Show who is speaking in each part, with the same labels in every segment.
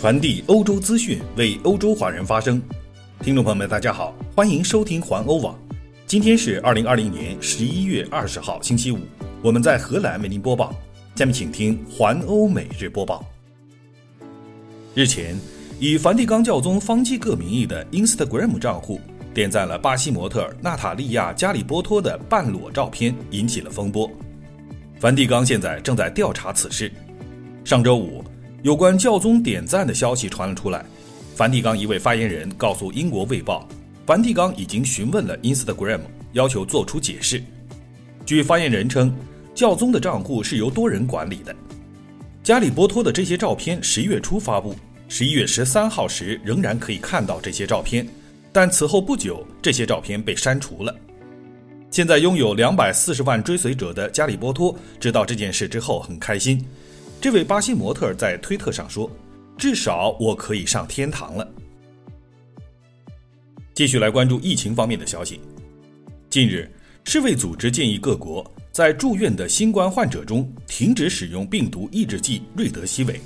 Speaker 1: 传递欧洲资讯，为欧洲华人发声。听众朋友们，大家好，欢迎收听环欧网。今天是二零二零年十一月二十号，星期五。我们在荷兰为您播报。下面请听环欧每日播报。日前，以梵蒂冈教宗方济各名义的 Instagram 账户点赞了巴西模特娜塔莉亚·加里波托的半裸照片，引起了风波。梵蒂冈现在正在调查此事。上周五。有关教宗点赞的消息传了出来，梵蒂冈一位发言人告诉英国《卫报》，梵蒂冈已经询问了 Instagram，要求做出解释。据发言人称，教宗的账户是由多人管理的。加里波托的这些照片十一月初发布，十一月十三号时仍然可以看到这些照片，但此后不久，这些照片被删除了。现在拥有两百四十万追随者的加里波托知道这件事之后很开心。这位巴西模特在推特上说：“至少我可以上天堂了。”继续来关注疫情方面的消息。近日，世卫组织建议各国在住院的新冠患者中停止使用病毒抑制剂瑞德西韦。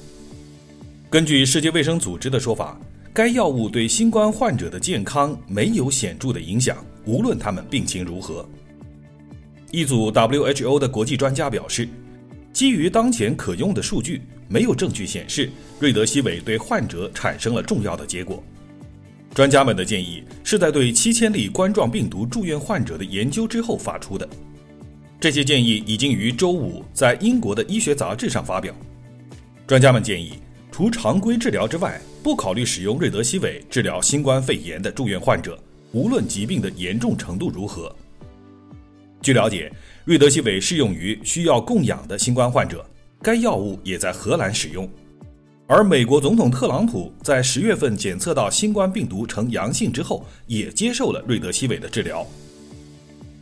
Speaker 1: 根据世界卫生组织的说法，该药物对新冠患者的健康没有显著的影响，无论他们病情如何。一组 WHO 的国际专家表示。基于当前可用的数据，没有证据显示瑞德西韦对患者产生了重要的结果。专家们的建议是在对七千例冠状病毒住院患者的研究之后发出的。这些建议已经于周五在英国的医学杂志上发表。专家们建议，除常规治疗之外，不考虑使用瑞德西韦治疗新冠肺炎的住院患者，无论疾病的严重程度如何。据了解。瑞德西韦适用于需要供氧的新冠患者，该药物也在荷兰使用。而美国总统特朗普在十月份检测到新冠病毒呈阳性之后，也接受了瑞德西韦的治疗。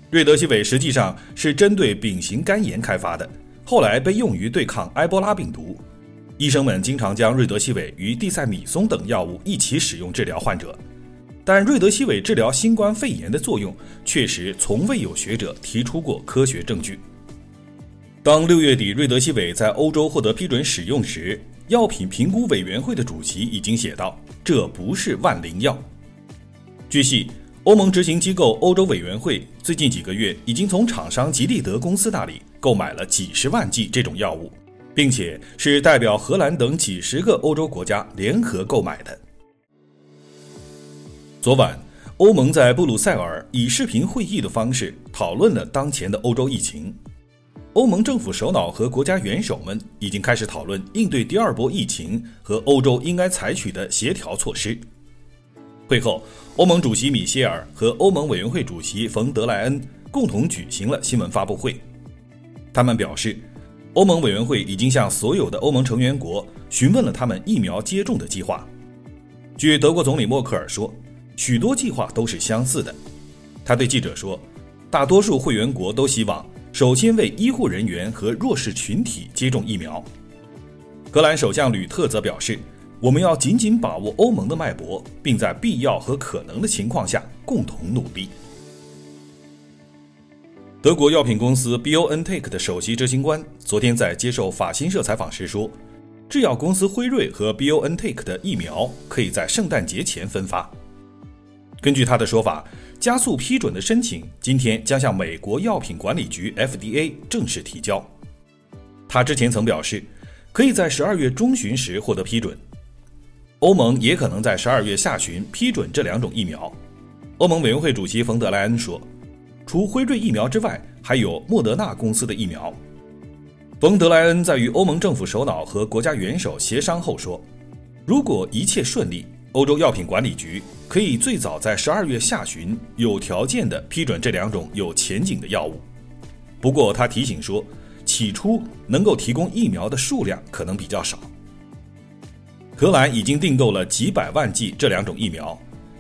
Speaker 1: 瑞德西韦实际上是针对丙型肝炎开发的，后来被用于对抗埃博拉病毒。医生们经常将瑞德西韦与地塞米松等药物一起使用治疗患者。但瑞德西韦治疗新冠肺炎的作用，确实从未有学者提出过科学证据。当六月底瑞德西韦在欧洲获得批准使用时，药品评估委员会的主席已经写道：“这不是万灵药。”据悉，欧盟执行机构欧洲委员会最近几个月已经从厂商吉利德公司那里购买了几十万剂这种药物，并且是代表荷兰等几十个欧洲国家联合购买的。昨晚，欧盟在布鲁塞尔以视频会议的方式讨论了当前的欧洲疫情。欧盟政府首脑和国家元首们已经开始讨论应对第二波疫情和欧洲应该采取的协调措施。会后，欧盟主席米歇尔和欧盟委员会主席冯德莱恩共同举行了新闻发布会。他们表示，欧盟委员会已经向所有的欧盟成员国询问了他们疫苗接种的计划。据德国总理默克尔说。许多计划都是相似的，他对记者说：“大多数会员国都希望首先为医护人员和弱势群体接种疫苗。”荷兰首相吕特则表示：“我们要紧紧把握欧盟的脉搏，并在必要和可能的情况下共同努力。”德国药品公司 BioNTech 的首席执行官昨天在接受法新社采访时说：“制药公司辉瑞和 BioNTech 的疫苗可以在圣诞节前分发。”根据他的说法，加速批准的申请今天将向美国药品管理局 FDA 正式提交。他之前曾表示，可以在十二月中旬时获得批准。欧盟也可能在十二月下旬批准这两种疫苗。欧盟委员会主席冯德莱恩说，除辉瑞疫苗之外，还有莫德纳公司的疫苗。冯德莱恩在与欧盟政府首脑和国家元首协商后说，如果一切顺利。欧洲药品管理局可以最早在十二月下旬有条件地批准这两种有前景的药物。不过，他提醒说，起初能够提供疫苗的数量可能比较少。荷兰已经订购了几百万剂这两种疫苗。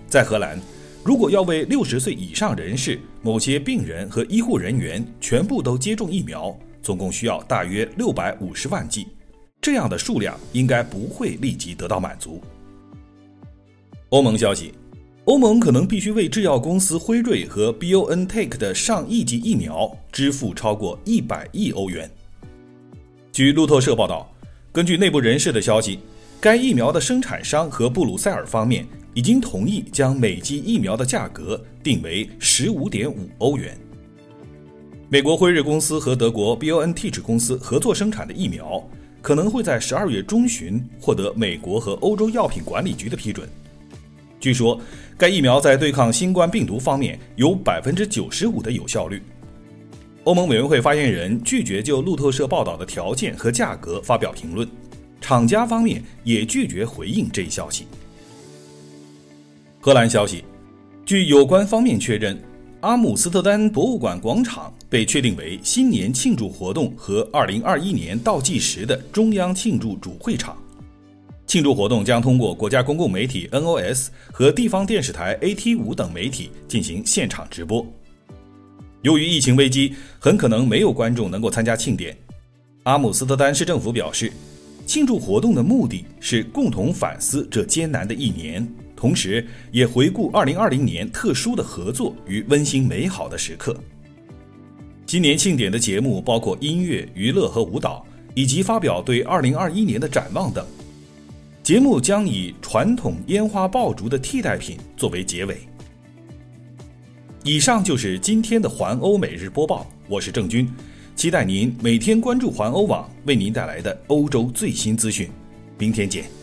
Speaker 1: 在荷兰，如果要为六十岁以上人士、某些病人和医护人员全部都接种疫苗，总共需要大约六百五十万剂。这样的数量应该不会立即得到满足。欧盟消息，欧盟可能必须为制药公司辉瑞和 BioNTech 的上亿剂疫苗支付超过一百亿欧元。据路透社报道，根据内部人士的消息，该疫苗的生产商和布鲁塞尔方面已经同意将每剂疫苗的价格定为十五点五欧元。美国辉瑞公司和德国 BioNTech 公司合作生产的疫苗可能会在十二月中旬获得美国和欧洲药品管理局的批准。据说，该疫苗在对抗新冠病毒方面有百分之九十五的有效率。欧盟委员会发言人拒绝就路透社报道的条件和价格发表评论，厂家方面也拒绝回应这一消息。荷兰消息，据有关方面确认。阿姆斯特丹博物馆广场被确定为新年庆祝活动和2021年倒计时的中央庆祝主会场。庆祝活动将通过国家公共媒体 NOS 和地方电视台 AT5 等媒体进行现场直播。由于疫情危机，很可能没有观众能够参加庆典。阿姆斯特丹市政府表示，庆祝活动的目的是共同反思这艰难的一年。同时，也回顾2020年特殊的合作与温馨美好的时刻。今年庆典的节目包括音乐、娱乐和舞蹈，以及发表对2021年的展望等。节目将以传统烟花爆竹的替代品作为结尾。以上就是今天的环欧每日播报，我是郑军，期待您每天关注环欧网为您带来的欧洲最新资讯。明天见。